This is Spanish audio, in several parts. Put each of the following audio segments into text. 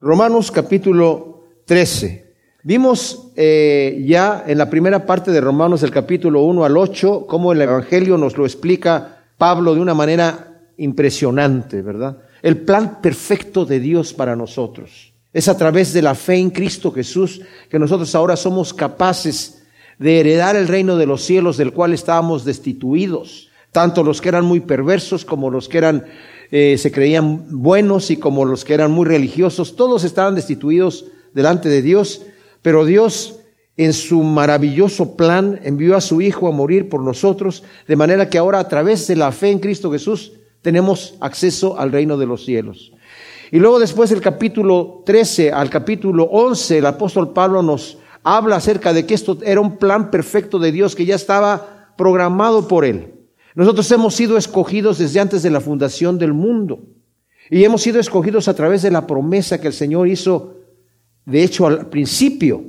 Romanos capítulo 13. Vimos eh, ya en la primera parte de Romanos del capítulo 1 al 8 cómo el Evangelio nos lo explica Pablo de una manera impresionante, ¿verdad? El plan perfecto de Dios para nosotros. Es a través de la fe en Cristo Jesús que nosotros ahora somos capaces de heredar el reino de los cielos del cual estábamos destituidos, tanto los que eran muy perversos como los que eran eh, se creían buenos y como los que eran muy religiosos, todos estaban destituidos delante de Dios, pero Dios en su maravilloso plan envió a su Hijo a morir por nosotros, de manera que ahora a través de la fe en Cristo Jesús tenemos acceso al reino de los cielos. Y luego después del capítulo 13 al capítulo 11, el apóstol Pablo nos habla acerca de que esto era un plan perfecto de Dios que ya estaba programado por él. Nosotros hemos sido escogidos desde antes de la fundación del mundo. Y hemos sido escogidos a través de la promesa que el Señor hizo, de hecho, al principio,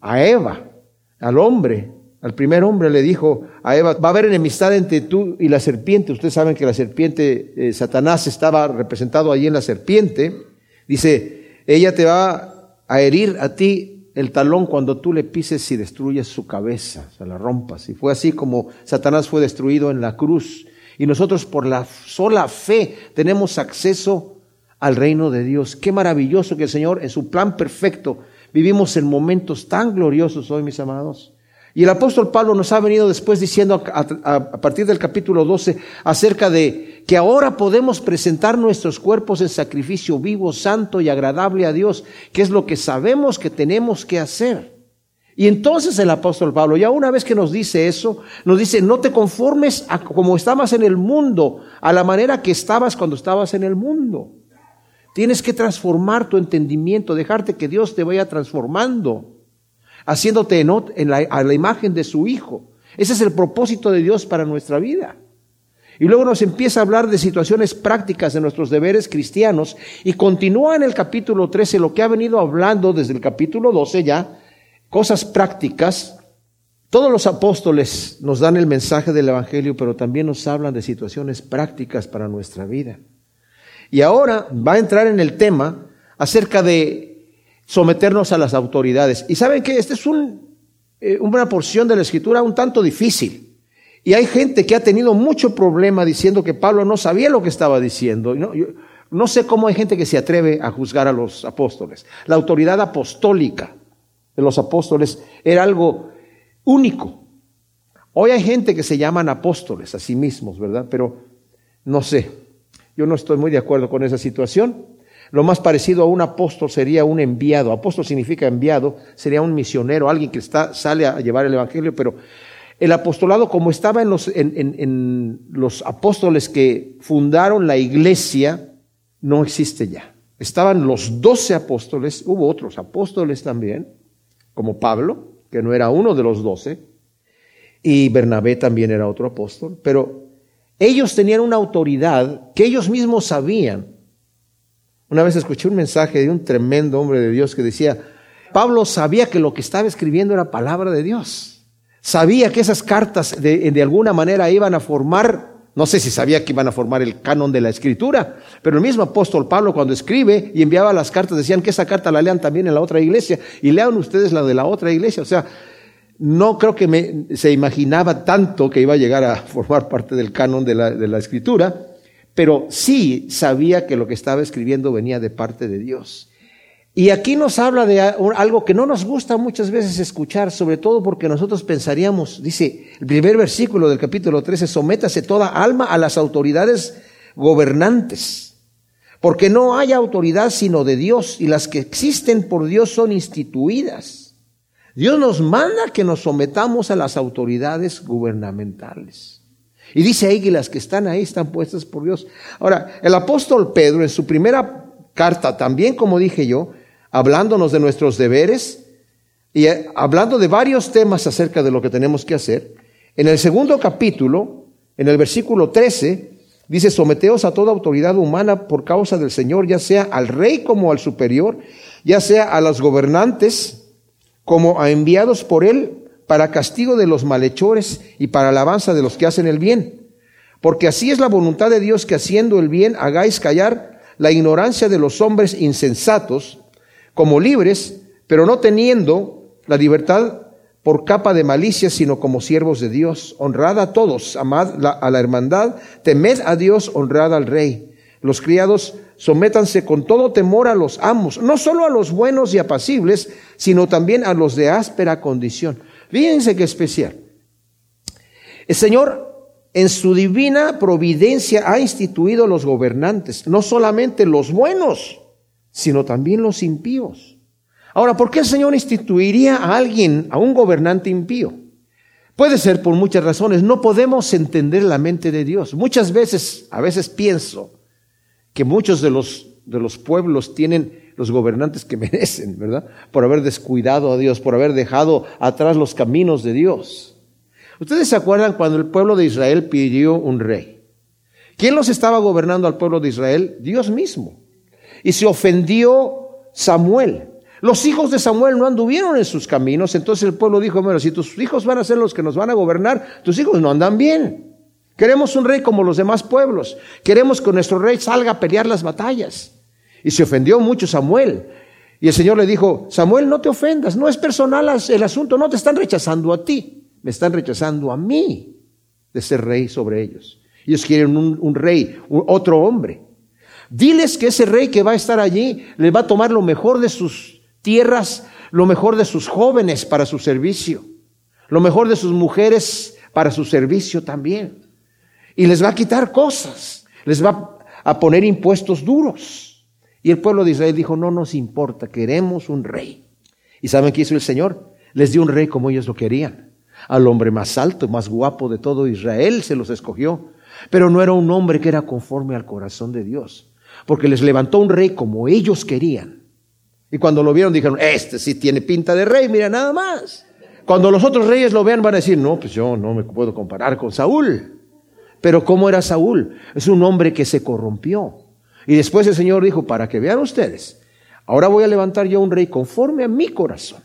a Eva, al hombre, al primer hombre le dijo a Eva, va a haber enemistad entre tú y la serpiente. Ustedes saben que la serpiente, eh, Satanás estaba representado allí en la serpiente. Dice, ella te va a herir a ti el talón cuando tú le pises y destruyes su cabeza, se la rompas. Y fue así como Satanás fue destruido en la cruz. Y nosotros por la sola fe tenemos acceso al reino de Dios. Qué maravilloso que el Señor en su plan perfecto vivimos en momentos tan gloriosos hoy, mis amados. Y el apóstol Pablo nos ha venido después diciendo a, partir del capítulo 12 acerca de que ahora podemos presentar nuestros cuerpos en sacrificio vivo, santo y agradable a Dios, que es lo que sabemos que tenemos que hacer. Y entonces el apóstol Pablo, ya una vez que nos dice eso, nos dice, no te conformes a como estabas en el mundo, a la manera que estabas cuando estabas en el mundo. Tienes que transformar tu entendimiento, dejarte que Dios te vaya transformando haciéndote en la, a la imagen de su Hijo. Ese es el propósito de Dios para nuestra vida. Y luego nos empieza a hablar de situaciones prácticas de nuestros deberes cristianos y continúa en el capítulo 13 lo que ha venido hablando desde el capítulo 12 ya, cosas prácticas. Todos los apóstoles nos dan el mensaje del Evangelio, pero también nos hablan de situaciones prácticas para nuestra vida. Y ahora va a entrar en el tema acerca de someternos a las autoridades. Y saben que esta es eh, una porción de la escritura un tanto difícil. Y hay gente que ha tenido mucho problema diciendo que Pablo no sabía lo que estaba diciendo. No, sé cómo hay gente que se atreve a juzgar a los apóstoles. La autoridad apostólica de los apóstoles era algo único. Hoy hay gente que se llaman apóstoles a sí mismos, ¿verdad? Pero no sé, yo no estoy muy de acuerdo con esa situación. Lo más parecido a un apóstol sería un enviado. Apóstol significa enviado, sería un misionero, alguien que está, sale a llevar el Evangelio, pero el apostolado, como estaba en los, en, los apóstoles que fundaron la iglesia, no existe ya. Estaban los doce apóstoles, hubo otros apóstoles también, como Pablo, que no era uno de los doce, y Bernabé también era otro apóstol, pero ellos tenían una autoridad que ellos mismos sabían una vez escuché un mensaje de un tremendo hombre de Dios que decía, Pablo sabía que lo que estaba escribiendo era palabra de Dios. Sabía que esas cartas de, de, alguna manera iban a formar, no sé si sabía que iban a formar el canon de la escritura, pero el mismo apóstol Pablo cuando escribe y enviaba las cartas decían que esa carta la lean también en la otra iglesia y lean ustedes la de la otra iglesia. O sea, no creo que me, se imaginaba tanto que iba a llegar a formar parte del canon de la, de la escritura, pero sí sabía que lo que estaba escribiendo venía de parte de Dios. Y aquí nos habla de algo que no nos gusta muchas veces escuchar, sobre todo porque nosotros pensaríamos, dice el primer versículo del capítulo 13, sométase toda alma a las autoridades gobernantes, porque no hay autoridad sino de Dios, y las que existen por Dios son instituidas. Dios nos manda que nos sometamos a las autoridades gubernamentales. Y dice ahí que las que están ahí están puestas por Dios. Ahora, el apóstol Pedro en su primera carta, también como dije yo, hablándonos de nuestros deberes y eh, hablando de varios temas acerca de lo que tenemos que hacer, en el segundo capítulo, en el versículo 13, dice, someteos a toda autoridad humana por causa del Señor, ya sea al rey como al superior, ya sea a los gobernantes como a enviados por él para castigo de los malhechores y para alabanza de los que hacen el bien. Porque así es la voluntad de Dios que haciendo el bien hagáis callar la ignorancia de los hombres insensatos como libres, pero no teniendo la libertad por capa de malicia, sino como siervos de Dios. Honrad a todos, amad a la hermandad, temed a Dios, honrad al rey. Los criados sométanse con todo temor a los amos, no solo a los buenos y apacibles, sino también a los de áspera condición. Fíjense qué especial. El Señor en su divina providencia ha instituido los gobernantes, no solamente los buenos, sino también los impíos. Ahora, ¿por qué el Señor instituiría a alguien, a un gobernante impío? Puede ser por muchas razones. No podemos entender la mente de Dios. Muchas veces, a veces pienso que muchos de los, de los pueblos tienen los gobernantes que merecen, ¿verdad? Por haber descuidado a Dios, por haber dejado atrás los caminos de Dios. Ustedes se acuerdan cuando el pueblo de Israel pidió un rey. ¿Quién los estaba gobernando al pueblo de Israel? Dios mismo. Y se ofendió Samuel. Los hijos de Samuel no anduvieron en sus caminos, entonces el pueblo dijo, bueno, si tus hijos van a ser los que nos van a gobernar, tus hijos no andan bien. Queremos un rey como los demás pueblos. Queremos que nuestro rey salga a pelear las batallas. Y se ofendió mucho Samuel. Y el Señor le dijo, Samuel, no te ofendas, no es personal el asunto, no te están rechazando a ti me están rechazando a mí de ser rey sobre ellos. Ellos quieren un, rey, otro hombre. Diles que ese rey que va a estar allí le va a tomar lo mejor de sus tierras, lo mejor de sus jóvenes para su servicio, lo mejor de sus mujeres para su servicio también. Y les va a quitar cosas, les va a poner impuestos duros. Y el pueblo de Israel dijo, no nos importa, queremos un rey. ¿Y saben qué hizo el Señor? Les dio un rey como ellos lo querían. Al hombre más alto, más guapo de todo Israel se los escogió. Pero no era un hombre que era conforme al corazón de Dios. Porque les levantó un rey como ellos querían. Y cuando lo vieron dijeron, este sí tiene pinta de rey, mira nada más. Cuando los otros reyes lo vean van a decir, no, pues yo no me puedo comparar con Saúl. Pero ¿cómo era Saúl? Es un hombre que se corrompió. Y después el Señor dijo, para que vean ustedes, ahora voy a levantar yo un rey conforme a mi corazón.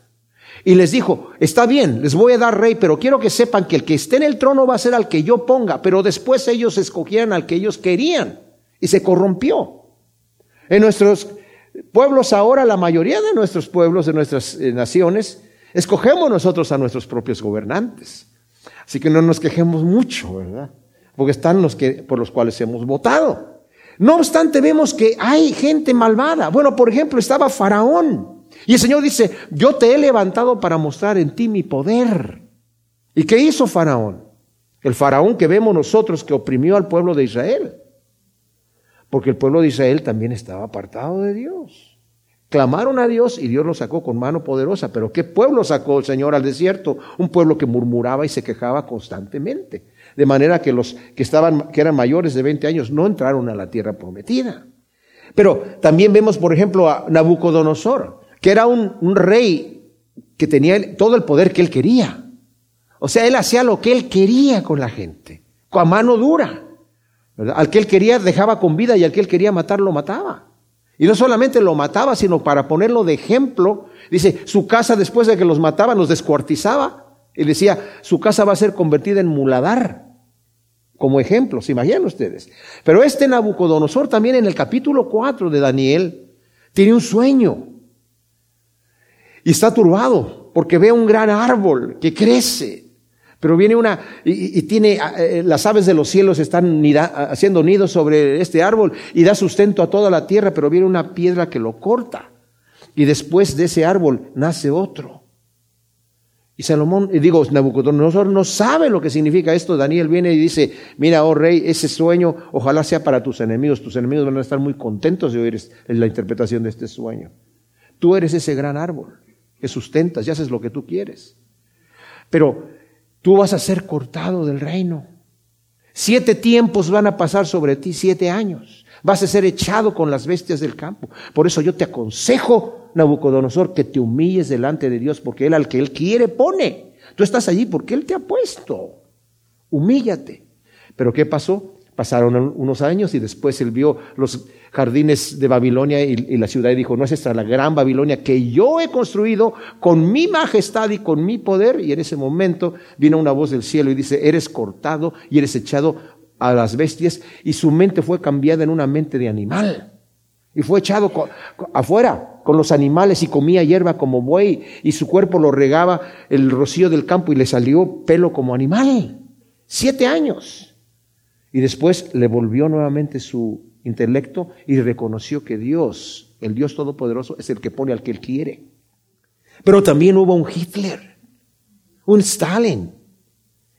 Y les dijo, está bien, les voy a dar rey, pero quiero que sepan que el que esté en el trono va a ser al que yo ponga, pero después ellos escogieran al que ellos querían y se corrompió. En nuestros pueblos ahora, la mayoría de nuestros pueblos, de nuestras eh, naciones, escogemos nosotros a nuestros propios gobernantes. Así que no nos quejemos mucho, ¿verdad? Porque están los que, por los cuales hemos votado. No obstante, vemos que hay gente malvada. Bueno, por ejemplo, estaba Faraón. Y el Señor dice, yo te he levantado para mostrar en ti mi poder. ¿Y qué hizo Faraón? El faraón que vemos nosotros que oprimió al pueblo de Israel. Porque el pueblo de Israel también estaba apartado de Dios. Clamaron a Dios y Dios los sacó con mano poderosa. Pero ¿qué pueblo sacó el Señor al desierto? Un pueblo que murmuraba y se quejaba constantemente. De manera que los que estaban, que eran mayores de 20 años, no entraron a la tierra prometida. Pero también vemos, por ejemplo, a Nabucodonosor que era un, rey que tenía todo el poder que él quería. O sea, él hacía lo que él quería con la gente, con mano dura. Al que él quería dejaba con vida y al que él quería matar lo mataba. Y no solamente lo mataba, sino para ponerlo de ejemplo, dice, su casa después de que los mataba los descuartizaba. Y decía, su casa va a ser convertida en muladar. Como ejemplo, se imaginan ustedes. Pero este Nabucodonosor también en el capítulo 4 de Daniel tiene un sueño. Y está turbado porque ve un gran árbol que crece. Pero viene una, y, tiene, eh, las aves de los cielos están haciendo nidos sobre este árbol y da sustento a toda la tierra, pero viene una piedra que lo corta. Y después de ese árbol nace otro. Y Salomón, digo, Nabucodonosor no sabe lo que significa esto. Daniel viene y dice, mira, oh rey, ese sueño ojalá sea para tus enemigos. Tus enemigos van a estar muy contentos de oír la interpretación de este sueño. Tú eres ese gran árbol que sustentas y haces lo que tú quieres. Pero tú vas a ser cortado del reino. Siete tiempos van a pasar sobre ti, siete años. Vas a ser echado con las bestias del campo. Por eso yo te aconsejo, Nabucodonosor, que te humilles delante de Dios, porque Él al que Él quiere pone. Tú estás allí porque Él te ha puesto. Humíllate. Pero ¿qué pasó? Pasaron unos años y después él vio los jardines de Babilonia y, la ciudad y dijo, no es esta la gran Babilonia que yo he construido con mi majestad y con mi poder. Y en ese momento vino una voz del cielo y dice, eres cortado y eres echado a las bestias y su mente fue cambiada en una mente de animal. Y fue echado afuera con los animales y comía hierba como buey y su cuerpo lo regaba el rocío del campo y le salió pelo como animal. Siete años. Y después le volvió nuevamente su intelecto y reconoció que Dios, el Dios Todopoderoso, es el que pone al que él quiere. Pero también hubo un Hitler, un Stalin,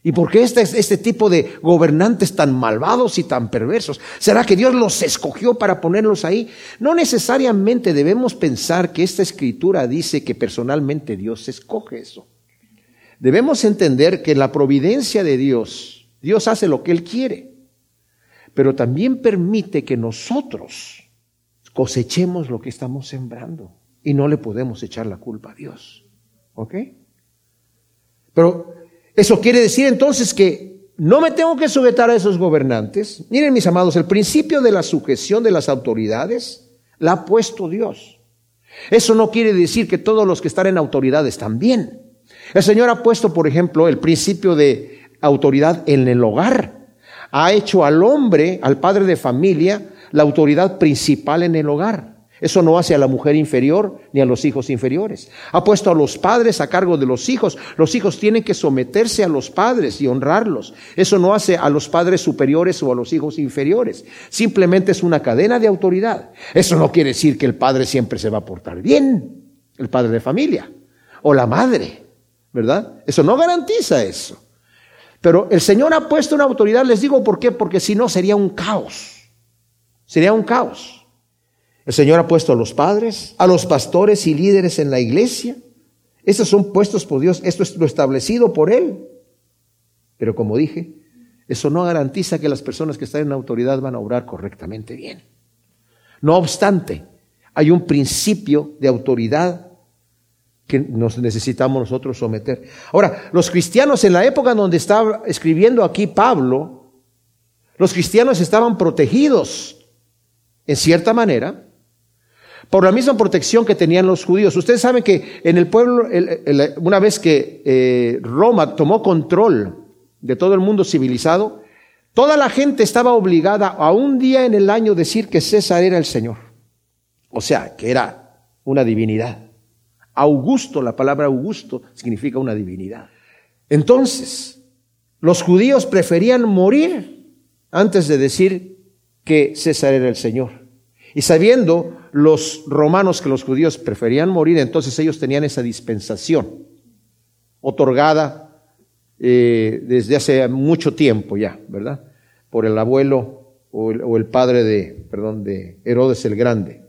¿Y por qué este, este tipo de gobernantes tan malvados y tan perversos? ¿Será que Dios los escogió para ponerlos ahí? No necesariamente debemos pensar que esta escritura dice que personalmente Dios escoge eso. Debemos entender que la providencia de Dios, Dios hace lo que Él quiere, pero también permite que nosotros cosechemos lo que estamos sembrando y no le podemos echar la culpa a Dios. ¿Ok? Pero eso quiere decir entonces que no me tengo que sujetar a esos gobernantes. Miren mis amados, el principio de la sujeción de las autoridades la ha puesto Dios. Eso no quiere decir que todos los que están en autoridad están bien. El Señor ha puesto, por ejemplo, el principio de autoridad en el hogar. Ha hecho al hombre, al padre de familia, la autoridad principal en el hogar. Eso no hace a la mujer inferior ni a los hijos inferiores. Ha puesto a los padres a cargo de los hijos. Los hijos tienen que someterse a los padres y honrarlos. Eso no hace a los padres superiores o a los hijos inferiores. Simplemente es una cadena de autoridad. Eso no quiere decir que el padre siempre se va a portar bien, el padre de familia, o la madre, ¿verdad? Eso no garantiza eso. Pero el Señor ha puesto una autoridad, les digo por qué, porque si no sería un caos. Sería un caos. El Señor ha puesto a los padres, a los pastores y líderes en la iglesia. Estos son puestos por Dios, esto es lo establecido por Él. Pero como dije, eso no garantiza que las personas que están en autoridad van a obrar correctamente bien. No obstante, hay un principio de autoridad que nos necesitamos nosotros someter. Ahora, los cristianos en la época donde estaba escribiendo aquí Pablo, los cristianos estaban protegidos en cierta manera por la misma protección que tenían los judíos. Ustedes saben que en el pueblo, una vez que eh, Roma tomó control de todo el mundo civilizado, toda la gente estaba obligada a un día en el año decir que César era el Señor. O sea, que era una divinidad. Augusto, la palabra Augusto significa una divinidad. Entonces, los judíos preferían morir antes de decir que César era el Señor. Y sabiendo los romanos que los judíos preferían morir, entonces ellos tenían esa dispensación otorgada eh, desde hace mucho tiempo ya, ¿verdad? Por el abuelo o el, o el padre de, perdón, de Herodes el Grande.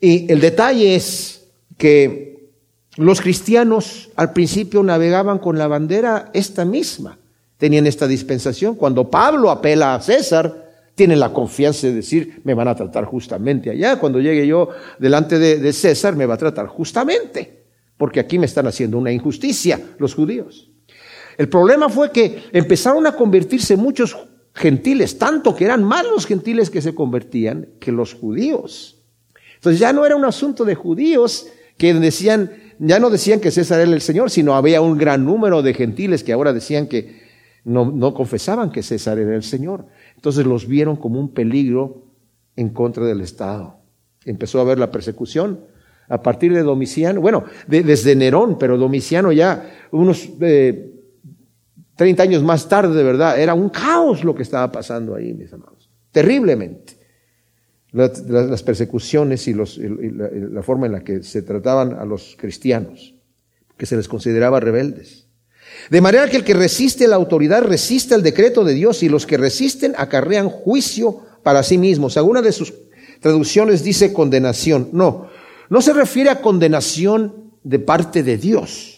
Y el detalle es que los cristianos al principio navegaban con la bandera esta misma, tenían esta dispensación. Cuando Pablo apela a César, tienen la confianza de decir, me van a tratar justamente allá. Cuando llegue yo delante de, César, me va a tratar justamente, porque aquí me están haciendo una injusticia los judíos. El problema fue que empezaron a convertirse muchos gentiles, tanto que eran más los gentiles que se convertían que los judíos. Entonces ya no era un asunto de judíos que decían, ya no decían que César era el Señor, sino había un gran número de gentiles que ahora decían que no, no confesaban que César era el Señor. Entonces los vieron como un peligro en contra del Estado. Empezó a haber la persecución a partir de Domiciano, bueno, desde Nerón, pero Domiciano ya unos eh, 30 años más tarde, de verdad, era un caos lo que estaba pasando ahí, mis amados. Terriblemente. Las, persecuciones y, los, la forma en la que se trataban a los cristianos, que se les consideraba rebeldes. De manera que el que resiste la autoridad resiste el decreto de Dios y los que resisten acarrean juicio para sí mismos. Alguna de sus traducciones dice condenación. No, no se refiere a condenación de parte de Dios.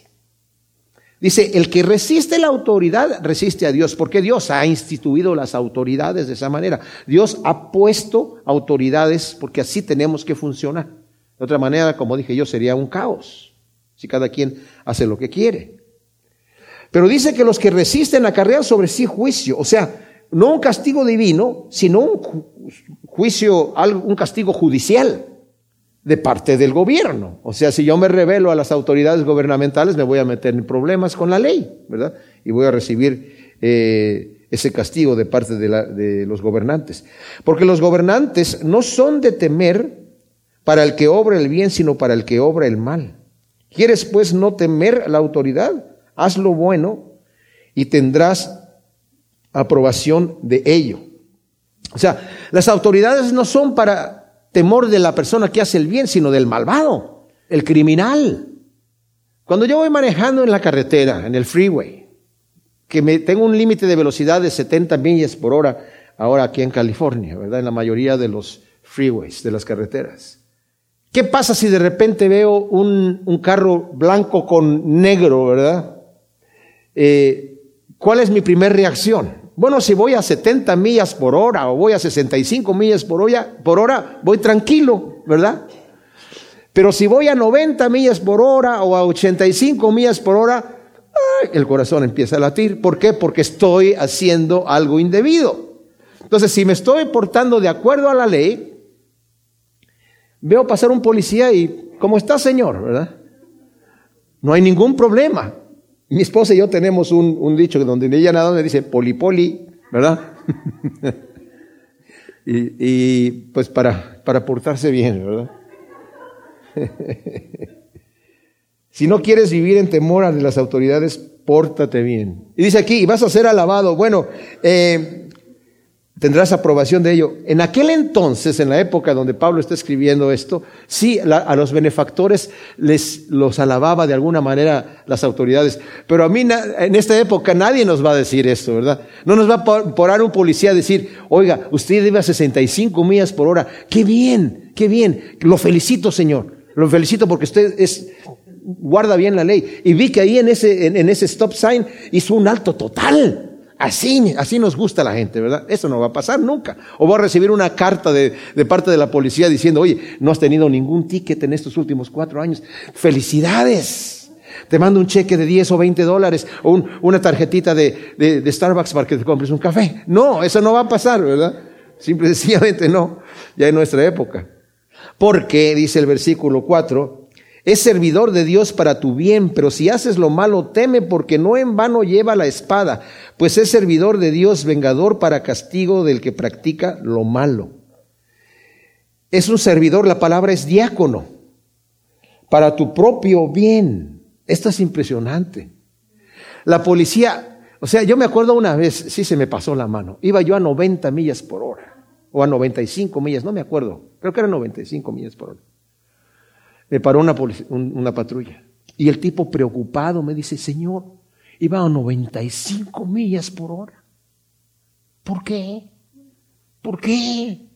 Dice, el que resiste la autoridad resiste a Dios, porque Dios ha instituido las autoridades de esa manera. Dios ha puesto autoridades porque así tenemos que funcionar. De otra manera, como dije yo, sería un caos, si cada quien hace lo que quiere. Pero dice que los que resisten acarrean sobre sí juicio, o sea, no un castigo divino, sino un juicio, un castigo judicial de parte del gobierno. O sea, si yo me revelo a las autoridades gubernamentales, me voy a meter en problemas con la ley, ¿verdad? Y voy a recibir eh, ese castigo de parte de, de, los gobernantes. Porque los gobernantes no son de temer para el que obra el bien, sino para el que obra el mal. ¿Quieres pues no temer la autoridad? Haz lo bueno y tendrás aprobación de ello. O sea, las autoridades no son para temor de la persona que hace el bien, sino del malvado, el criminal. Cuando yo voy manejando en la carretera, en el freeway, que me, tengo un límite de velocidad de 70 millas por hora ahora aquí en California, ¿verdad? En la mayoría de los freeways, de las carreteras. ¿Qué pasa si de repente veo un, carro blanco con negro, verdad? Eh, ¿Cuál es mi primera reacción? Bueno, si voy a 70 millas por hora o voy a 65 millas por hora, por hora, voy tranquilo, ¿verdad? Pero si voy a 90 millas por hora o a 85 millas por hora, el corazón empieza a latir. ¿Por qué? Porque estoy haciendo algo indebido. Entonces, si me estoy portando de acuerdo a la ley, veo pasar un policía y, ¿cómo está, señor? ¿Verdad? No hay ningún problema. Mi esposa y yo tenemos un, un dicho donde ella nada me dice poli poli, ¿verdad? y, y, pues para, para portarse bien, ¿verdad? si no quieres vivir en temor de las autoridades, pórtate bien. Y dice aquí, y vas a ser alabado. Bueno, eh, tendrás aprobación de ello. En aquel entonces, en la época donde Pablo está escribiendo esto, sí, a los benefactores les los alababa de alguna manera las autoridades, pero a mí en esta época nadie nos va a decir esto, ¿verdad? No nos va a poner un policía a decir, oiga, usted iba a 65 millas por hora, qué bien, qué bien, lo felicito, señor, lo felicito porque usted es guarda bien la ley. Y vi que ahí en ese, en ese stop sign hizo un alto total. Así, así nos gusta la gente, ¿verdad? Eso no va a pasar nunca. O va a recibir una carta de, de, parte de la policía diciendo, oye, no has tenido ningún ticket en estos últimos cuatro años. Felicidades. Te mando un cheque de 10 o 20 dólares o un, una tarjetita de, de, de, Starbucks para que te compres un café. No, eso no va a pasar, ¿verdad? Simple sencillamente no, ya en nuestra época. Porque, dice el versículo 4, es servidor de Dios para tu bien, pero si haces lo malo, teme porque no en vano lleva la espada, pues es servidor de Dios, vengador para castigo del que practica lo malo. Es un servidor, la palabra es diácono, para tu propio bien. Esto es impresionante. La policía, o sea, yo me acuerdo una vez, sí se me pasó la mano, iba yo a 90 millas por hora, o a 95 millas, no me acuerdo, creo que era 95 millas por hora me paró una, una patrulla. Y el tipo preocupado me dice, Señor, iba a 95 millas por hora. ¿Por qué? ¿Por qué?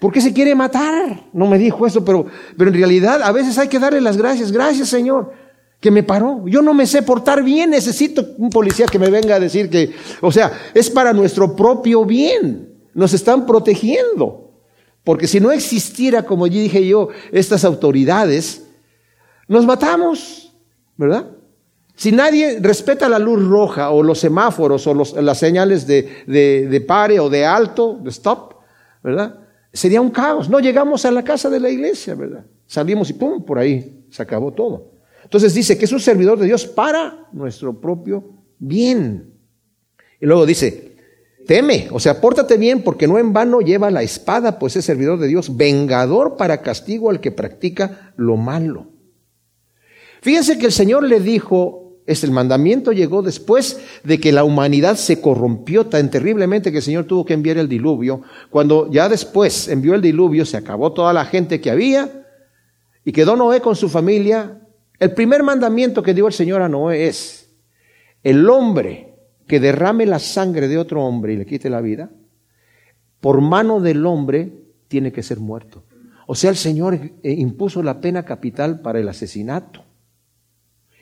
¿Por qué se quiere matar? No me dijo eso, pero, pero en realidad a veces hay que darle las gracias. Gracias, Señor, que me paró. Yo no me sé portar bien, necesito un policía que me venga a decir que, o sea, es para nuestro propio bien. Nos están protegiendo. Porque si no existiera, como ya dije yo, estas autoridades, nos matamos, ¿verdad? Si nadie respeta la luz roja o los semáforos o las señales de, de, pare o de alto, de stop, ¿verdad? Sería un caos. No llegamos a la casa de la iglesia, ¿verdad? Salimos y pum, por ahí se acabó todo. Entonces dice que es un servidor de Dios para nuestro propio bien. Y luego dice, teme, o sea, pórtate bien porque no en vano lleva la espada, pues es servidor de Dios, vengador para castigo al que practica lo malo. Fíjense que el Señor le dijo, es el mandamiento llegó después de que la humanidad se corrompió tan terriblemente que el Señor tuvo que enviar el diluvio. Cuando ya después envió el diluvio, se acabó toda la gente que había y quedó Noé con su familia. El primer mandamiento que dio el Señor a Noé es, el hombre que derrame la sangre de otro hombre y le quite la vida, por mano del hombre tiene que ser muerto. O sea, el Señor eh, impuso la pena capital para el asesinato.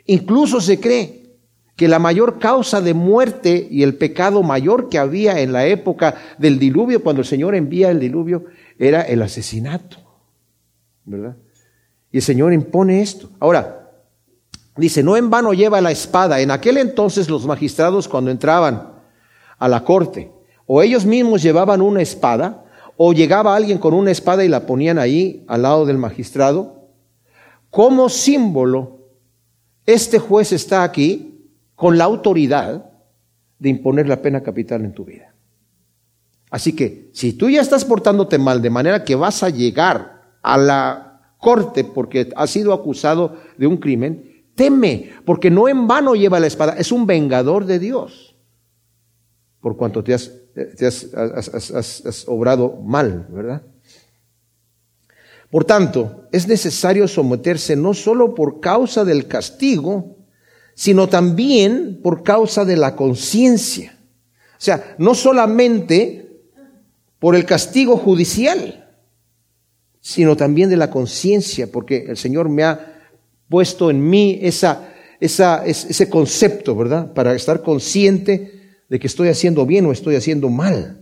Incluso se cree que la mayor causa de muerte y el pecado mayor que había en la época del diluvio, cuando el Señor envía el diluvio, era el asesinato. ¿Verdad? Y el Señor impone esto. Ahora, Dice, no en vano lleva la espada. En aquel entonces los magistrados cuando entraban a la corte, o ellos mismos llevaban una espada, o llegaba alguien con una espada y la ponían ahí al lado del magistrado, como símbolo, este juez está aquí con la autoridad de imponer la pena capital en tu vida. Así que si tú ya estás portándote mal de manera que vas a llegar a la corte porque has sido acusado de un crimen, teme, porque no en vano lleva la espada, es un vengador de Dios, por cuanto te has, obrado mal, ¿verdad? Por tanto, es necesario someterse no solo por causa del castigo, sino también por causa de la conciencia. O sea, no solamente por el castigo judicial, sino también de la conciencia, porque el Señor me ha puesto en mí esa, esa, ese concepto, ¿verdad? Para estar consciente de que estoy haciendo bien o estoy haciendo mal.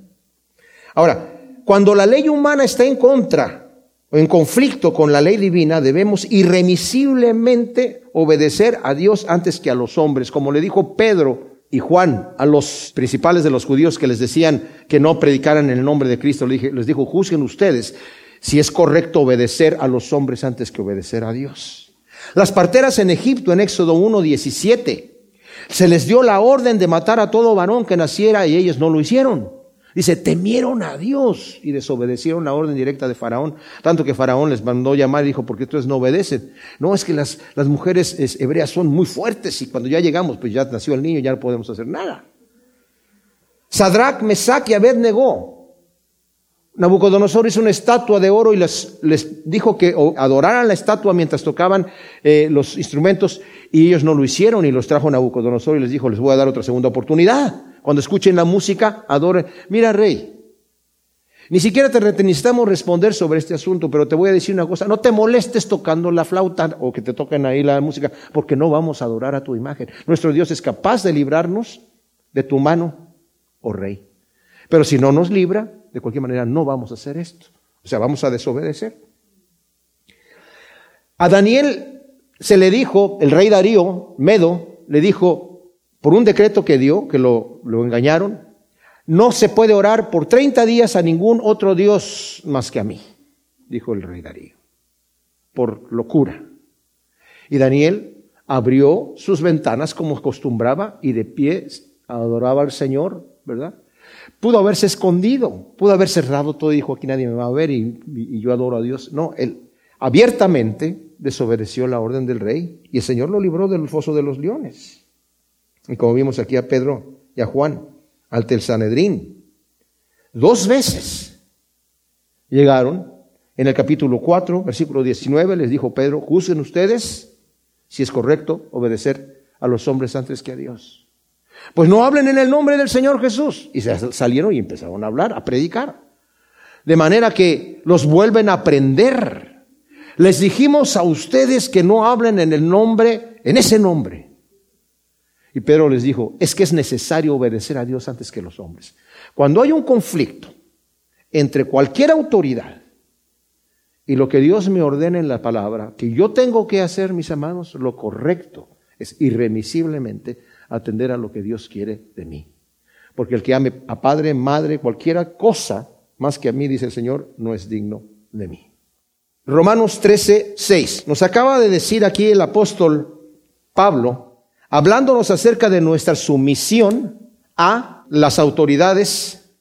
Ahora, cuando la ley humana está en contra o en conflicto con la ley divina, debemos irremisiblemente obedecer a Dios antes que a los hombres, como le dijo Pedro y Juan a los principales de los judíos que les decían que no predicaran en el nombre de Cristo, les dijo, juzguen ustedes si es correcto obedecer a los hombres antes que obedecer a Dios. Las parteras en Egipto, en Éxodo 1, 17, se les dio la orden de matar a todo varón que naciera y ellos no lo hicieron. Dice, temieron a Dios y desobedecieron la orden directa de Faraón, tanto que Faraón les mandó llamar y dijo, ¿por qué ustedes no obedecen? No, es que las, las mujeres hebreas son muy fuertes y cuando ya llegamos, pues ya nació el niño, ya no podemos hacer nada. Sadrach, Mesach y Abednego. Nabucodonosor hizo una estatua de oro y les, les dijo que adoraran la estatua mientras tocaban eh, los instrumentos y ellos no lo hicieron y los trajo Nabucodonosor y les dijo, les voy a dar otra segunda oportunidad. Cuando escuchen la música, adoren. Mira, rey, ni siquiera te necesitamos responder sobre este asunto, pero te voy a decir una cosa, no te molestes tocando la flauta o que te toquen ahí la música, porque no vamos a adorar a tu imagen. Nuestro Dios es capaz de librarnos de tu mano, oh rey. Pero si no nos libra, de cualquier manera no vamos a hacer esto. O sea, vamos a desobedecer. A Daniel se le dijo, el rey Darío, Medo, le dijo, por un decreto que dio, que lo, engañaron, no se puede orar por 30 días a ningún otro Dios más que a mí, dijo el rey Darío, por locura. Y Daniel abrió sus ventanas como acostumbraba y de pie adoraba al Señor, ¿verdad? Pudo haberse escondido, pudo haber cerrado todo y dijo, aquí nadie me va a ver y, yo adoro a Dios. No, él abiertamente desobedeció la orden del rey y el Señor lo libró del foso de los leones. Y como vimos aquí a Pedro y a Juan, al el Sanedrín. Dos veces llegaron. En el capítulo 4, versículo 19, les dijo Pedro, juzguen ustedes si es correcto obedecer a los hombres antes que a Dios. Pues no hablen en el nombre del Señor Jesús. Y se salieron y empezaron a hablar, a predicar. De manera que los vuelven a aprender. Les dijimos a ustedes que no hablen en el nombre, en ese nombre. Y Pedro les dijo, es que es necesario obedecer a Dios antes que los hombres. Cuando hay un conflicto entre cualquier autoridad y lo que Dios me ordena en la palabra, que yo tengo que hacer, mis hermanos, lo correcto es irremisiblemente atender a lo que Dios quiere de mí. Porque el que ame a padre, madre, cualquiera cosa más que a mí, dice el Señor, no es digno de mí. Romanos 13, 6. Nos acaba de decir aquí el apóstol Pablo hablándonos acerca de nuestra sumisión a las autoridades.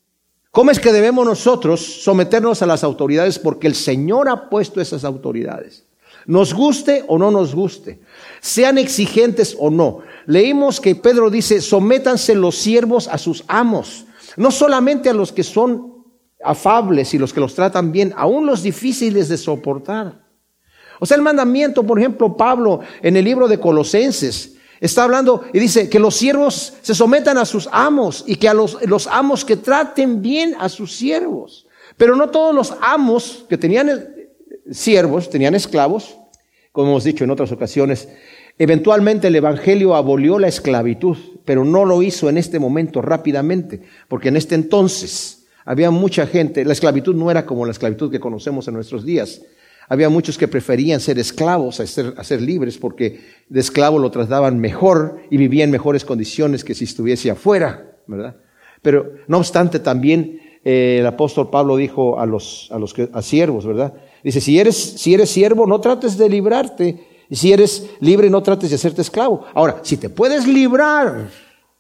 ¿Cómo es que debemos nosotros someternos a las autoridades? Porque el Señor ha puesto esas autoridades. Nos guste o no nos guste, sean exigentes o no. Leímos que Pedro dice, sométanse los siervos a sus amos, no solamente a los que son afables y los que los tratan bien, aún los difíciles de soportar. O sea, el mandamiento, por ejemplo, Pablo en el libro de Colosenses, Está hablando y dice que los siervos se sometan a sus amos y que a los, los, amos que traten bien a sus siervos. Pero no todos los amos que tenían siervos, tenían esclavos, como hemos dicho en otras ocasiones. Eventualmente el Evangelio abolió la esclavitud, pero no lo hizo en este momento rápidamente, porque en este entonces había mucha gente, la esclavitud no era como la esclavitud que conocemos en nuestros días. Había muchos que preferían ser esclavos a ser, libres porque de esclavo lo trataban mejor y vivían en mejores condiciones que si estuviese afuera, ¿verdad? Pero no obstante también eh, el apóstol Pablo dijo a los, a los a siervos, ¿verdad? Dice, si eres, si eres siervo, no trates de librarte. Y si eres libre, no trates de hacerte esclavo. Ahora, si te puedes librar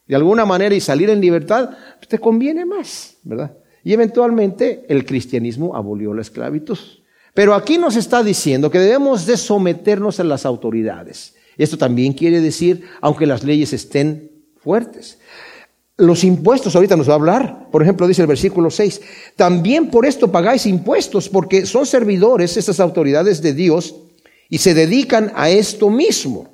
de alguna manera y salir en libertad, pues te conviene más, ¿verdad? Y eventualmente el cristianismo abolió la esclavitud. Pero aquí nos está diciendo que debemos de someternos a las autoridades. Esto también quiere decir, aunque las leyes estén fuertes. Los impuestos, ahorita nos va a hablar, por ejemplo, dice el versículo 6, también por esto pagáis impuestos, porque son servidores estas autoridades de Dios y se dedican a esto mismo.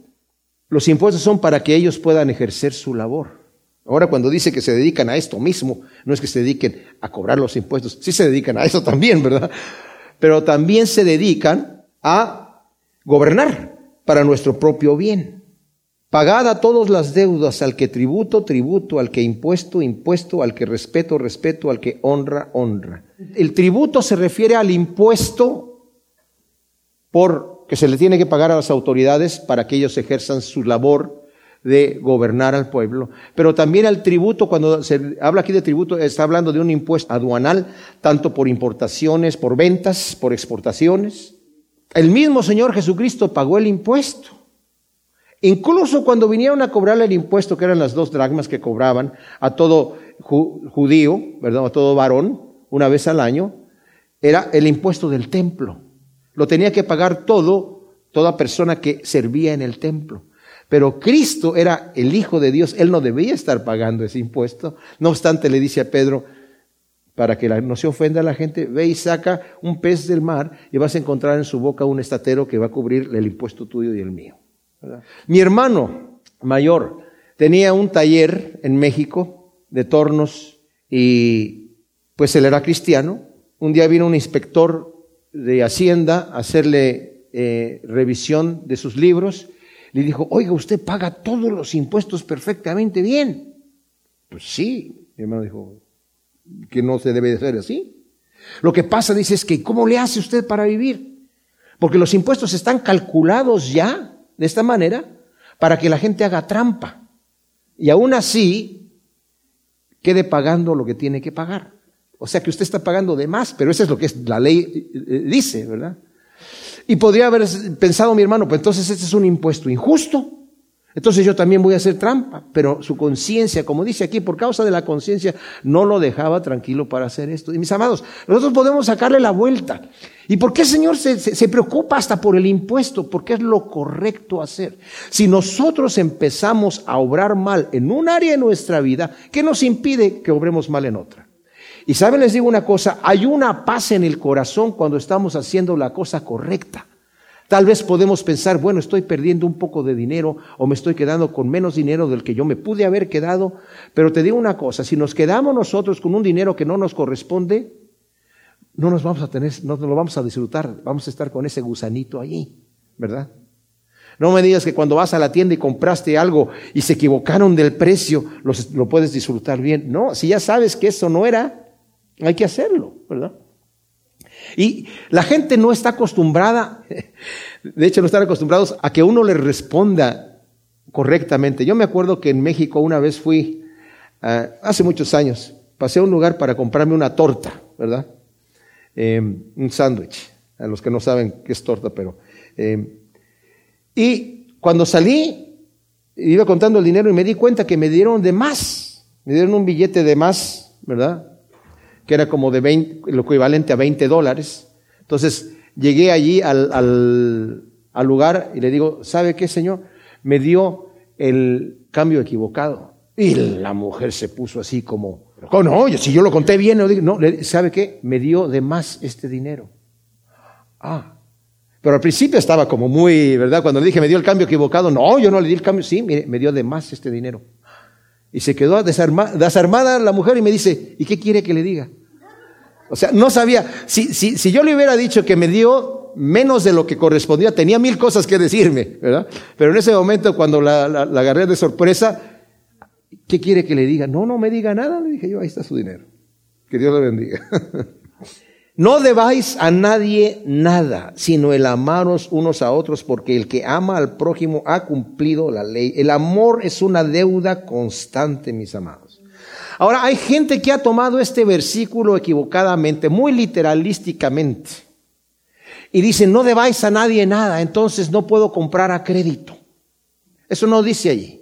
Los impuestos son para que ellos puedan ejercer su labor. Ahora cuando dice que se dedican a esto mismo, no es que se dediquen a cobrar los impuestos, sí se dedican a eso también, ¿verdad? Pero también se dedican a gobernar para nuestro propio bien. Pagad a todos las deudas, al que tributo, tributo, al que impuesto, impuesto, al que respeto, respeto, al que honra, honra. El tributo se refiere al impuesto por que se le tiene que pagar a las autoridades para que ellos ejerzan su labor de gobernar al pueblo. Pero también al tributo, cuando se habla aquí de tributo, está hablando de un impuesto aduanal, tanto por importaciones, por ventas, por exportaciones. El mismo Señor Jesucristo pagó el impuesto. Incluso cuando vinieron a cobrarle el impuesto, que eran las dos dragmas que cobraban a todo judío, ¿verdad? A todo varón, una vez al año, era el impuesto del templo. Lo tenía que pagar todo, toda persona que servía en el templo. Pero Cristo era el Hijo de Dios, Él no debía estar pagando ese impuesto. No obstante, le dice a Pedro, para que no se ofenda a la gente, ve y saca un pez del mar y vas a encontrar en su boca un estatero que va a cubrir el impuesto tuyo y el mío. Mi hermano mayor tenía un taller en México de tornos y pues él era cristiano. Un día vino un inspector de Hacienda a hacerle eh, revisión de sus libros. Le dijo, oiga, usted paga todos los impuestos perfectamente bien. Pues sí, mi hermano dijo, que no se debe de hacer así. Lo que pasa, dice, es que ¿cómo le hace usted para vivir? Porque los impuestos están calculados ya de esta manera para que la gente haga trampa. Y aún así quede pagando lo que tiene que pagar. O sea que usted está pagando de más, pero eso es lo que la ley eh, eh, dice, ¿verdad? Y podría haber pensado mi hermano, pues entonces este es un impuesto injusto. Entonces yo también voy a hacer trampa, pero su conciencia, como dice aquí, por causa de la conciencia, no lo dejaba tranquilo para hacer esto. Y mis amados, nosotros podemos sacarle la vuelta. ¿Y por qué el Señor se, se, preocupa hasta por el impuesto? Porque es lo correcto hacer. Si nosotros empezamos a obrar mal en un área de nuestra vida, ¿qué nos impide que obremos mal en otra? Y saben, les digo una cosa, hay una paz en el corazón cuando estamos haciendo la cosa correcta. Tal vez podemos pensar, bueno, estoy perdiendo un poco de dinero o me estoy quedando con menos dinero del que yo me pude haber quedado, pero te digo una cosa, si nos quedamos nosotros con un dinero que no nos corresponde, no nos vamos a tener, no nos lo vamos a disfrutar, vamos a estar con ese gusanito allí, ¿verdad? No me digas que cuando vas a la tienda y compraste algo y se equivocaron del precio, lo puedes disfrutar bien. No, si ya sabes que eso no era, hay que hacerlo, ¿verdad? Y la gente no está acostumbrada, de hecho no están acostumbrados a que uno le responda correctamente. Yo me acuerdo que en México una vez fui, uh, hace muchos años, pasé a un lugar para comprarme una torta, ¿verdad? Eh, un sándwich, a los que no saben qué es torta, pero... Eh, y cuando salí, iba contando el dinero y me di cuenta que me dieron de más, me dieron un billete de más, ¿verdad? Que era como de 20, lo equivalente a 20 dólares. Entonces llegué allí al, lugar y le digo, ¿sabe qué, señor? Me dio el cambio equivocado. Y la mujer se puso así como, oh, no, si yo lo conté bien, no, no, ¿sabe qué? Me dio de más este dinero. Ah, pero al principio estaba como muy, ¿verdad? Cuando le dije, me dio el cambio equivocado, no, yo no le di el cambio, sí, mire, me dio de más este dinero. Y se quedó desarmada la mujer y me dice, ¿y qué quiere que le diga? O sea, no sabía. Si, si, si yo le hubiera dicho que me dio menos de lo que correspondía, tenía mil cosas que decirme, ¿verdad? Pero en ese momento, cuando la, la, la agarré de sorpresa, ¿qué quiere que le diga? No, no me diga nada, le dije yo, ahí está su dinero. Que Dios le bendiga. No debáis a nadie nada, sino el amaros unos a otros, porque el que ama al prójimo ha cumplido la ley. El amor es una deuda constante, mis amados. Ahora, hay gente que ha tomado este versículo equivocadamente, muy literalísticamente, y dice, no debáis a nadie nada, entonces no puedo comprar a crédito. Eso no dice allí.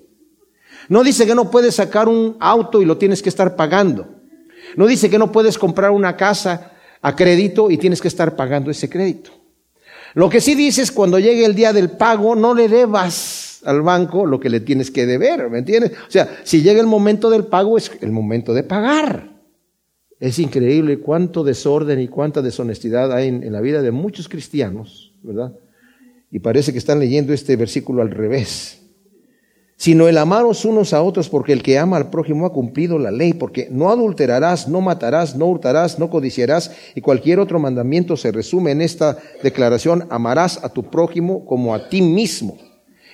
No dice que no puedes sacar un auto y lo tienes que estar pagando. No dice que no puedes comprar una casa a crédito y tienes que estar pagando ese crédito. Lo que sí dice es cuando llegue el día del pago, no le debas al banco lo que le tienes que deber, ¿me entiendes? O sea, si llega el momento del pago, es el momento de pagar. Es increíble cuánto desorden y cuánta deshonestidad hay en, en la vida de muchos cristianos, ¿verdad? Y parece que están leyendo este versículo al revés sino el amaros unos a otros, porque el que ama al prójimo ha cumplido la ley, porque no adulterarás, no matarás, no hurtarás, no codiciarás, y cualquier otro mandamiento se resume en esta declaración, amarás a tu prójimo como a ti mismo.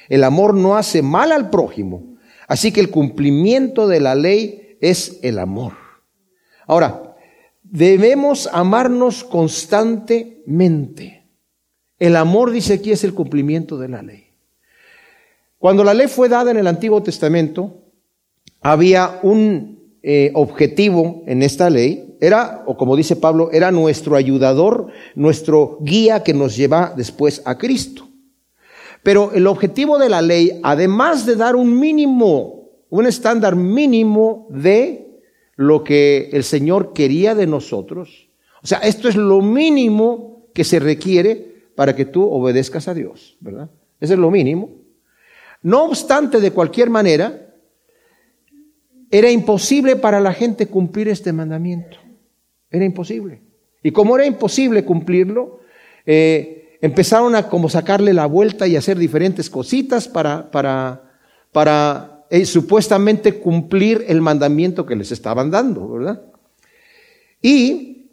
El amor no hace mal al prójimo, así que el cumplimiento de la ley es el amor. Ahora, debemos amarnos constantemente. El amor, dice aquí, es el cumplimiento de la ley. Cuando la ley fue dada en el Antiguo Testamento, había un eh, objetivo en esta ley, era, o como dice Pablo, era nuestro ayudador, nuestro guía que nos lleva después a Cristo. Pero el objetivo de la ley, además de dar un mínimo, un estándar mínimo de lo que el Señor quería de nosotros, o sea, esto es lo mínimo que se requiere para que tú obedezcas a Dios, ¿verdad? Ese es lo mínimo. No obstante, de cualquier manera, era imposible para la gente cumplir este mandamiento. Era imposible. Y como era imposible cumplirlo, eh, empezaron a como sacarle la vuelta y hacer diferentes cositas para, para, para eh, supuestamente cumplir el mandamiento que les estaban dando, ¿verdad? Y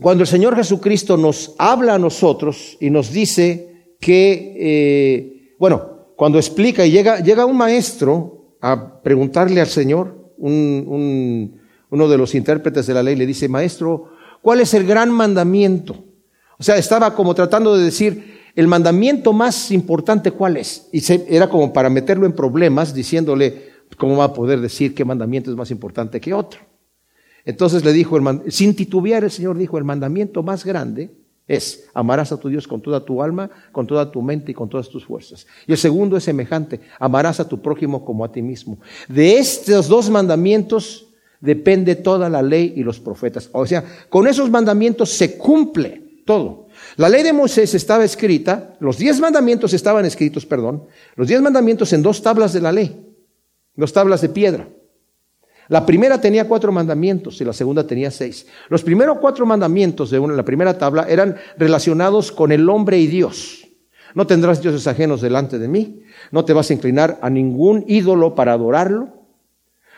cuando el Señor Jesucristo nos habla a nosotros y nos dice que, eh, bueno, cuando explica y llega, llega un maestro a preguntarle al Señor, un, uno de los intérpretes de la ley le dice, maestro, ¿cuál es el gran mandamiento? O sea, estaba como tratando de decir, el mandamiento más importante, ¿cuál es? Y era como para meterlo en problemas, diciéndole, ¿cómo va a poder decir qué mandamiento es más importante que otro? Entonces le dijo, sin titubear, el Señor dijo, el mandamiento más grande es, amarás a tu Dios con toda tu alma, con toda tu mente y con todas tus fuerzas. Y el segundo es semejante, amarás a tu prójimo como a ti mismo. De estos dos mandamientos depende toda la ley y los profetas. O sea, con esos mandamientos se cumple todo. La ley de Moisés estaba escrita, los diez mandamientos estaban escritos, perdón, los diez mandamientos en dos tablas de la ley, dos tablas de piedra. La primera tenía cuatro mandamientos y la segunda tenía seis. Los primeros cuatro mandamientos de una, la primera tabla eran relacionados con el hombre y Dios. No tendrás dioses ajenos delante de mí. No te vas a inclinar a ningún ídolo para adorarlo.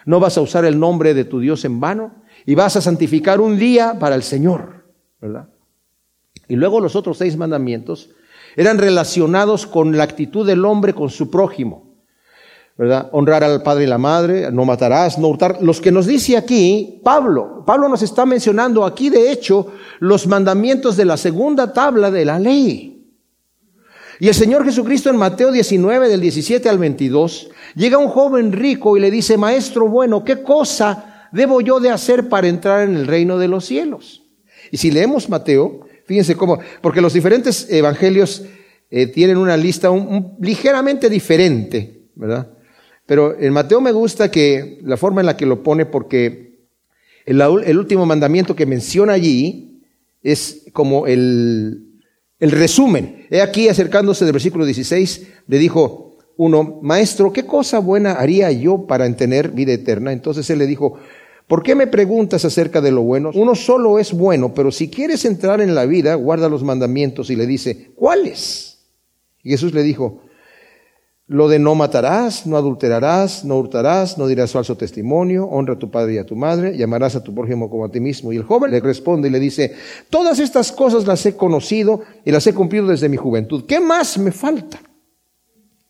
No vas a usar el nombre de tu Dios en vano. Y vas a santificar un día para el Señor. ¿Verdad? Y luego los otros seis mandamientos eran relacionados con la actitud del hombre con su prójimo. ¿verdad? Honrar al padre y la madre, no matarás, no hurtar. Los que nos dice aquí, Pablo, Pablo nos está mencionando aquí, de hecho, los mandamientos de la segunda tabla de la ley. Y el Señor Jesucristo en Mateo 19, del 17 al 22, llega un joven rico y le dice, maestro bueno, ¿qué cosa debo yo de hacer para entrar en el reino de los cielos? Y si leemos Mateo, fíjense cómo, porque los diferentes evangelios eh, tienen una lista ligeramente diferente, ¿verdad? Pero en Mateo me gusta que la forma en la que lo pone, porque el, último mandamiento que menciona allí es como el, el resumen. He aquí acercándose del versículo 16, le dijo uno, maestro, ¿qué cosa buena haría yo para tener vida eterna? Entonces él le dijo, ¿por qué me preguntas acerca de lo bueno? Uno solo es bueno, pero si quieres entrar en la vida, guarda los mandamientos y le dice, ¿cuáles? Y Jesús le dijo, lo de no matarás, no adulterarás, no hurtarás, no dirás falso testimonio, honra a tu padre y a tu madre, llamarás a tu prójimo como a ti mismo. Y el joven le responde y le dice, todas estas cosas las he conocido y las he cumplido desde mi juventud. ¿Qué más me falta?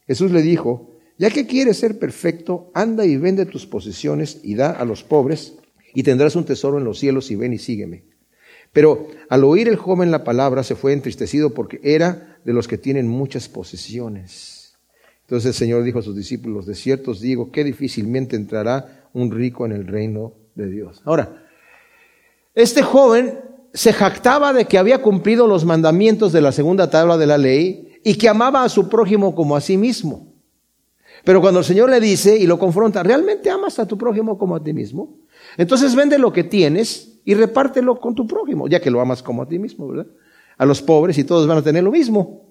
Jesús le dijo, ya que quieres ser perfecto, anda y vende tus posesiones y da a los pobres y tendrás un tesoro en los cielos y ven y sígueme. Pero al oír el joven la palabra se fue entristecido porque era de los que tienen muchas posesiones entonces el Señor dijo a sus discípulos, de cierto os digo que difícilmente entrará un rico en el reino de Dios. Ahora, este joven se jactaba de que había cumplido los mandamientos de la segunda tabla de la ley y que amaba a su prójimo como a sí mismo. Pero cuando el Señor le dice y lo confronta, ¿realmente amas a tu prójimo como a ti mismo? Entonces vende lo que tienes y repártelo con tu prójimo, ya que lo amas como a ti mismo, ¿verdad? A los pobres y todos van a tener lo mismo.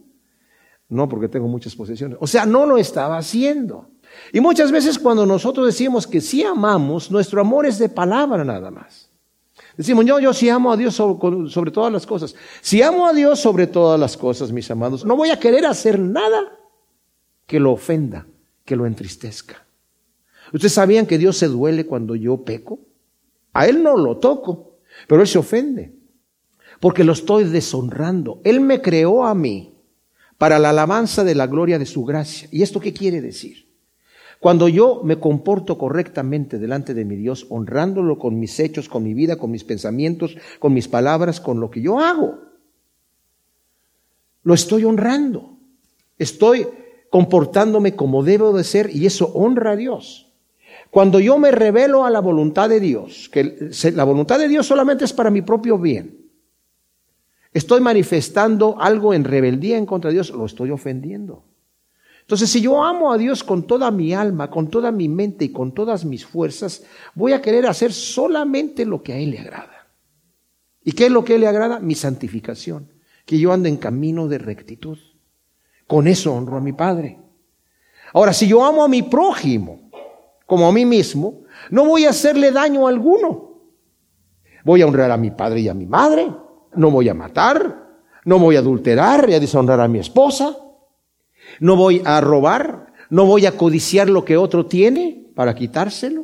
No, porque tengo muchas posesiones. O sea, no lo estaba haciendo. Y muchas veces cuando nosotros decimos que sí amamos, nuestro amor es de palabra nada más. Decimos, yo, yo sí amo a Dios sobre, sobre, todas las cosas. Si amo a Dios sobre todas las cosas, mis amados, no voy a querer hacer nada que lo ofenda, que lo entristezca. ¿Ustedes sabían que Dios se duele cuando yo peco? A Él no lo toco, pero Él se ofende, porque lo estoy deshonrando. Él me creó a mí para la alabanza de la gloria de su gracia. ¿Y esto qué quiere decir? Cuando yo me comporto correctamente delante de mi Dios, honrándolo con mis hechos, con mi vida, con mis pensamientos, con mis palabras, con lo que yo hago, lo estoy honrando. Estoy comportándome como debo de ser y eso honra a Dios. Cuando yo me revelo a la voluntad de Dios, que la voluntad de Dios solamente es para mi propio bien, estoy manifestando algo en rebeldía en contra de Dios, lo estoy ofendiendo. Entonces, si yo amo a Dios con toda mi alma, con toda mi mente y con todas mis fuerzas, voy a querer hacer solamente lo que a Él le agrada. ¿Y qué es lo que a Él le agrada? Mi santificación, que yo ande en camino de rectitud. Con eso honro a mi Padre. Ahora, si yo amo a mi prójimo como a mí mismo, no voy a hacerle daño alguno. Voy a honrar a mi padre y a mi madre. No voy a matar. No voy a adulterar y a deshonrar a mi esposa. No voy a robar. No voy a codiciar lo que otro tiene para quitárselo.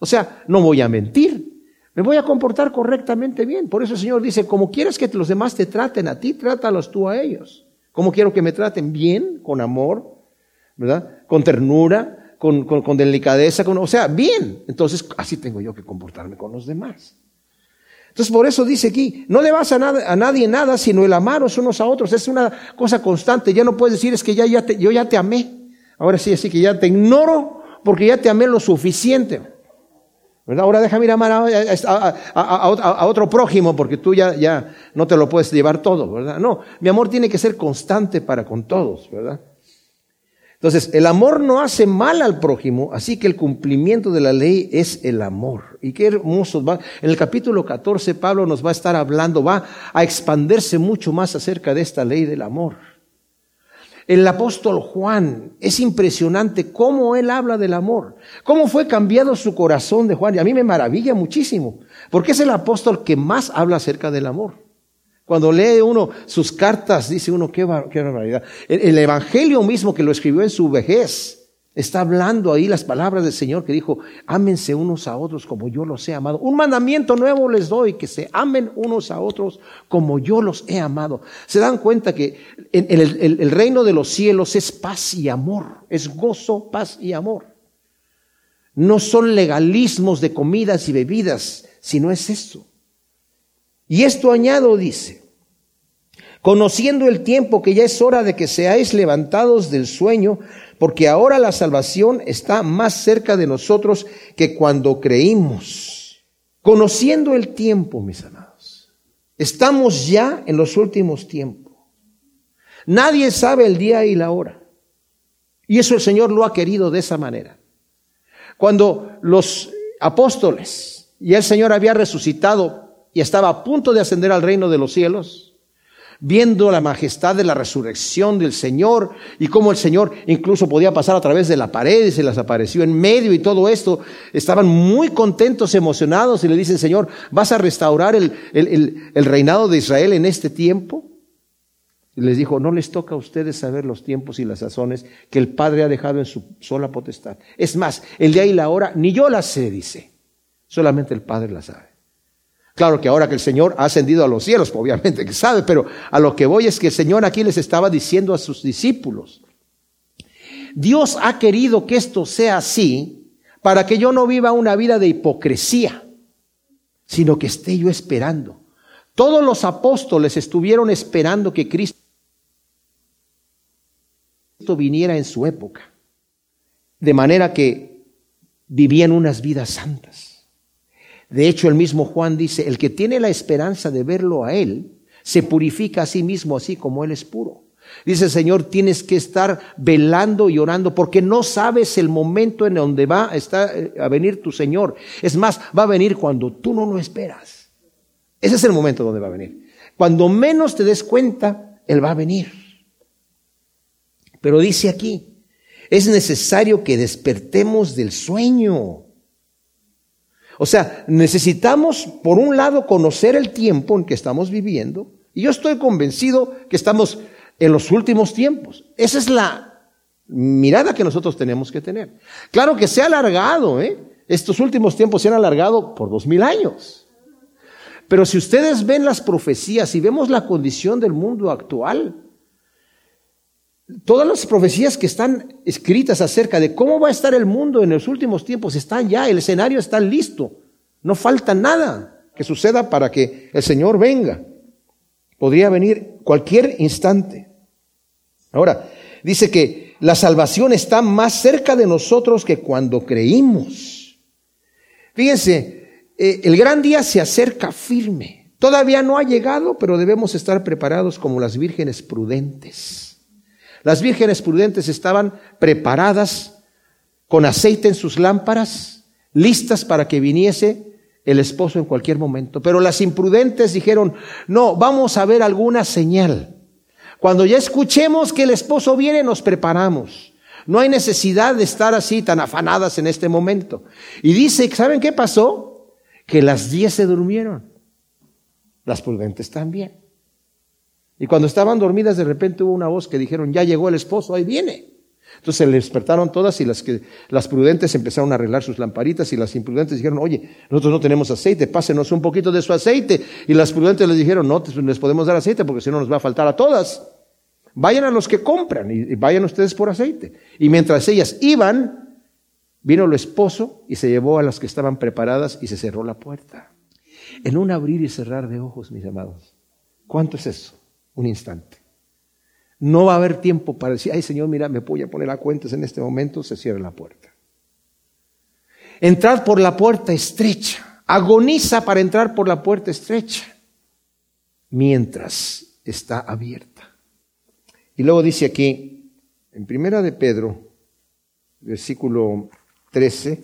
O sea, no voy a mentir. Me voy a comportar correctamente bien. Por eso el Señor dice, como quieras que los demás te traten a ti, trátalos tú a ellos. ¿Cómo quiero que me traten? Bien, con amor, ¿verdad? Con ternura, con, con, delicadeza, con, o sea, bien. Entonces, así tengo yo que comportarme con los demás. Entonces, por eso dice aquí, no le vas a, a, nadie nada, sino el amaros unos a otros. Es una cosa constante. Ya no puedes decir, es que ya, ya te, yo ya te amé. Ahora sí, así que ya te ignoro porque ya te amé lo suficiente. Ahora déjame ir a amar a, otro prójimo porque tú ya, ya no te lo puedes llevar todo, ¿verdad? No, mi amor tiene que ser constante para con todos, ¿verdad? Entonces, el amor no hace mal al prójimo, así que el cumplimiento de la ley es el amor. Y qué hermoso va. En el capítulo 14 Pablo nos va a estar hablando, va a expandirse mucho más acerca de esta ley del amor. El apóstol Juan, es impresionante cómo él habla del amor, cómo fue cambiado su corazón de Juan. Y a mí me maravilla muchísimo, porque es el apóstol que más habla acerca del amor. Cuando lee uno sus cartas, dice uno, qué, barbaridad. el Evangelio mismo que lo escribió en su vejez, Está hablando ahí las palabras del Señor que dijo, ámense unos a otros como yo los he amado. Un mandamiento nuevo les doy, que se amen unos a otros como yo los he amado. Se dan cuenta que el, el reino de los cielos es paz y amor, es gozo, paz y amor. No son legalismos de comidas y bebidas, sino es eso. Y esto añado, dice, conociendo el tiempo que ya es hora de que seáis levantados del sueño, porque ahora la salvación está más cerca de nosotros que cuando creímos. Conociendo el tiempo, mis amados, estamos ya en los últimos tiempos. Nadie sabe el día y la hora. Y eso el Señor lo ha querido de esa manera. Cuando los apóstoles y el Señor había resucitado y estaba a punto de ascender al reino de los cielos, viendo la majestad de la resurrección del Señor y cómo el Señor incluso podía pasar a través de la pared y se les apareció en medio y todo esto, estaban muy contentos, emocionados y le dicen, Señor, ¿vas a restaurar el, el reinado de Israel en este tiempo? Y les dijo, no les toca a ustedes saber los tiempos y las sazones que el Padre ha dejado en su sola potestad. Es más, el día y la hora, ni yo las sé, dice, solamente el Padre las sabe. Claro que ahora que el Señor ha ascendido a los cielos, obviamente que sabe, pero a lo que voy es que el Señor aquí les estaba diciendo a sus discípulos, Dios ha querido que esto sea así para que yo no viva una vida de hipocresía, sino que esté yo esperando. Todos los apóstoles estuvieron esperando que Cristo viniera en su época, de manera que vivían unas vidas santas. De hecho, el mismo Juan dice, el que tiene la esperanza de verlo a Él, se purifica a sí mismo así como Él es puro. Dice Señor, tienes que estar velando y orando porque no sabes el momento en donde va a, eh, a venir tu Señor. Es más, va a venir cuando tú no lo esperas. Ese es el momento donde va a venir. Cuando menos te des cuenta, Él va a venir. Pero dice aquí, es necesario que despertemos del sueño. O sea, necesitamos, por un lado, conocer el tiempo en que estamos viviendo. Y yo estoy convencido que estamos en los últimos tiempos. Esa es la mirada que nosotros tenemos que tener. Claro que se ha alargado, ¿eh? Estos últimos tiempos se han alargado por dos mil años. Pero si ustedes ven las profecías y vemos la condición del mundo actual, todas las profecías que están escritas acerca de cómo va a estar el mundo en los últimos tiempos están ya, el escenario está listo. No falta nada que suceda para que el Señor venga. Podría venir cualquier instante. Ahora, dice que la salvación está más cerca de nosotros que cuando creímos. Fíjense, eh, el gran día se acerca firme. Todavía no ha llegado, pero debemos estar preparados como las vírgenes prudentes. Las vírgenes prudentes estaban preparadas con aceite en sus lámparas, listas para que viniese el esposo en cualquier momento. Pero las imprudentes dijeron, no, vamos a ver alguna señal. Cuando ya escuchemos que el esposo viene, nos preparamos. No hay necesidad de estar así tan afanadas en este momento. Y dice, ¿saben qué pasó? que las diez se durmieron, las prudentes también. Y cuando estaban dormidas, de repente hubo una voz que dijeron, ya llegó el esposo, ahí viene. Entonces se despertaron todas y las, que, las prudentes empezaron a arreglar sus lamparitas y las imprudentes dijeron, oye, nosotros no tenemos aceite, pásenos un poquito de su aceite. Y las prudentes les dijeron, no, les podemos dar aceite porque si no nos va a faltar a todas. Vayan a los que compran y vayan ustedes por aceite. Y mientras ellas iban, Vino el esposo y se llevó a las que estaban preparadas y se cerró la puerta. En un abrir y cerrar de ojos, mis amados. ¿Cuánto es eso? Un instante. No va a haber tiempo para decir, ay Señor, mira, me voy a poner a cuentas en este momento, se cierra la puerta. Entrad por la puerta estrecha. Agoniza para entrar por la puerta estrecha. Mientras está abierta. Y luego dice aquí, en primera de Pedro, versículo 13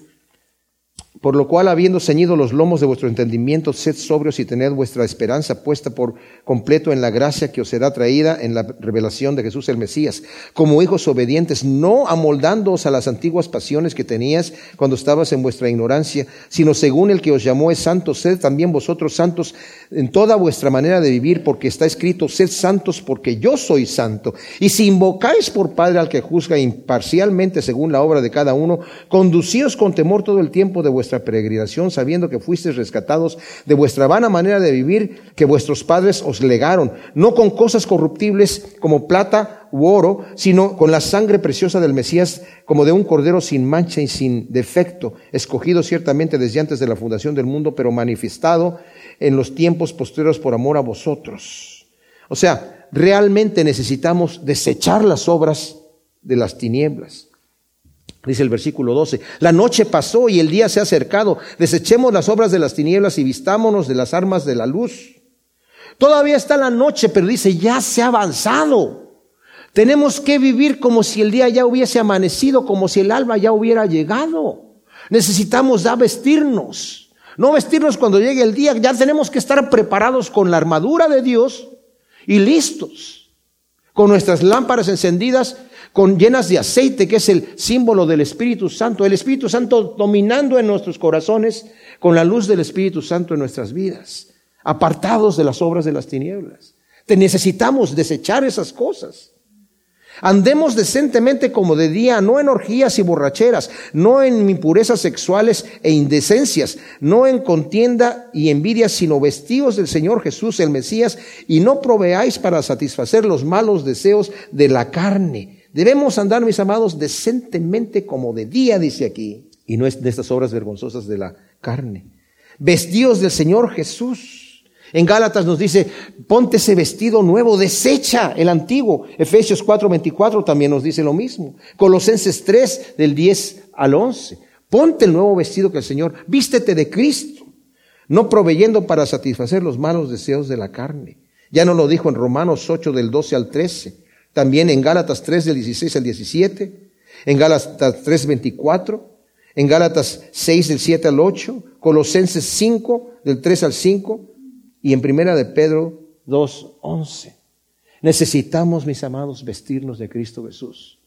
por lo cual, habiendo ceñido los lomos de vuestro entendimiento, sed sobrios y tened vuestra esperanza puesta por completo en la gracia que os será traída en la revelación de Jesús el Mesías. Como hijos obedientes, no amoldándoos a las antiguas pasiones que tenías cuando estabas en vuestra ignorancia, sino según el que os llamó es santo, sed también vosotros santos en toda vuestra manera de vivir, porque está escrito, sed santos porque yo soy santo. Y si invocáis por Padre al que juzga imparcialmente según la obra de cada uno, conducíos con temor todo el tiempo de vuestra vuestra peregrinación, sabiendo que fuisteis rescatados de vuestra vana manera de vivir que vuestros padres os legaron, no con cosas corruptibles como plata u oro, sino con la sangre preciosa del Mesías, como de un cordero sin mancha y sin defecto, escogido ciertamente desde antes de la fundación del mundo, pero manifestado en los tiempos posteriores por amor a vosotros. O sea, realmente necesitamos desechar las obras de las tinieblas Dice el versículo 12, la noche pasó y el día se ha acercado. Desechemos las obras de las tinieblas y vistámonos de las armas de la luz. Todavía está la noche, pero dice, ya se ha avanzado. Tenemos que vivir como si el día ya hubiese amanecido, como si el alba ya hubiera llegado. Necesitamos ya vestirnos. No vestirnos cuando llegue el día, ya tenemos que estar preparados con la armadura de Dios y listos, con nuestras lámparas encendidas con llenas de aceite, que es el símbolo del Espíritu Santo, el Espíritu Santo dominando en nuestros corazones con la luz del Espíritu Santo en nuestras vidas, apartados de las obras de las tinieblas. Te necesitamos desechar esas cosas. Andemos decentemente como de día, no en orgías y borracheras, no en impurezas sexuales e indecencias, no en contienda y envidia, sino vestidos del Señor Jesús el Mesías, y no proveáis para satisfacer los malos deseos de la carne Debemos andar, mis amados, decentemente como de día, dice aquí, y no es de estas obras vergonzosas de la carne. Vestidos del Señor Jesús. En Gálatas nos dice, ponte ese vestido nuevo, desecha el antiguo. Efesios 4:24 también nos dice lo mismo. Colosenses 3 del 10 al 11. Ponte el nuevo vestido que el Señor, vístete de Cristo, no proveyendo para satisfacer los malos deseos de la carne. Ya no lo dijo en Romanos 8 del 12 al 13 también en Gálatas 3 del 16 al 17, en Gálatas 3, 24, en Gálatas 6 del 7 al 8, Colosenses 5 del 3 al 5 y en Primera de Pedro 2, 11. Necesitamos, mis amados, vestirnos de Cristo Jesús.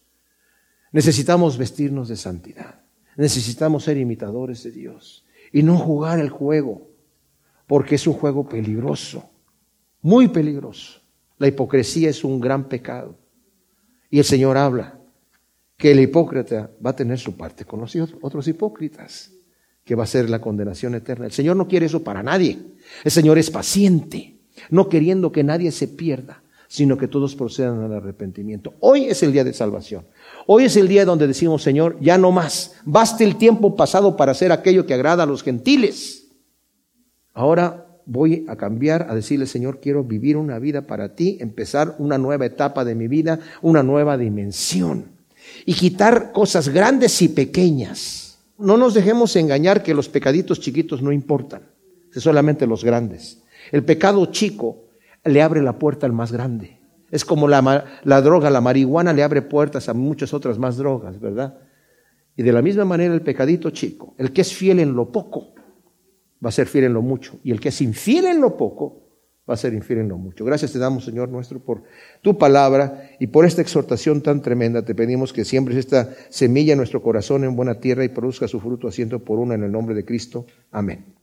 Necesitamos vestirnos de santidad. Necesitamos ser imitadores de Dios y no jugar el juego, porque es un juego peligroso, muy peligroso. La hipocresía es un gran pecado. Y el Señor habla que el hipócrita va a tener su parte con los otros hipócritas, que va a ser la condenación eterna. El Señor no quiere eso para nadie. El Señor es paciente, no queriendo que nadie se pierda, sino que todos procedan al arrepentimiento. Hoy es el día de salvación. Hoy es el día donde decimos, Señor, ya no más. Baste el tiempo pasado para hacer aquello que agrada a los gentiles. Ahora voy a cambiar, a decirle, Señor, quiero vivir una vida para ti, empezar una nueva etapa de mi vida, una nueva dimensión y quitar cosas grandes y pequeñas. No nos dejemos engañar que los pecaditos chiquitos no importan, es solamente los grandes. El pecado chico le abre la puerta al más grande. Es como la, la droga, la marihuana le abre puertas a muchas otras más drogas, ¿verdad? Y de la misma manera el pecadito chico, el que es fiel en lo poco, va a ser fiel en lo mucho. Y el que es infiel en lo poco, va a ser infiel en lo mucho. Gracias te damos, Señor nuestro, por tu palabra y por esta exhortación tan tremenda. Te pedimos que siembres esta semilla en nuestro corazón en buena tierra y produzca su fruto asiento por una en el nombre de Cristo. Amén.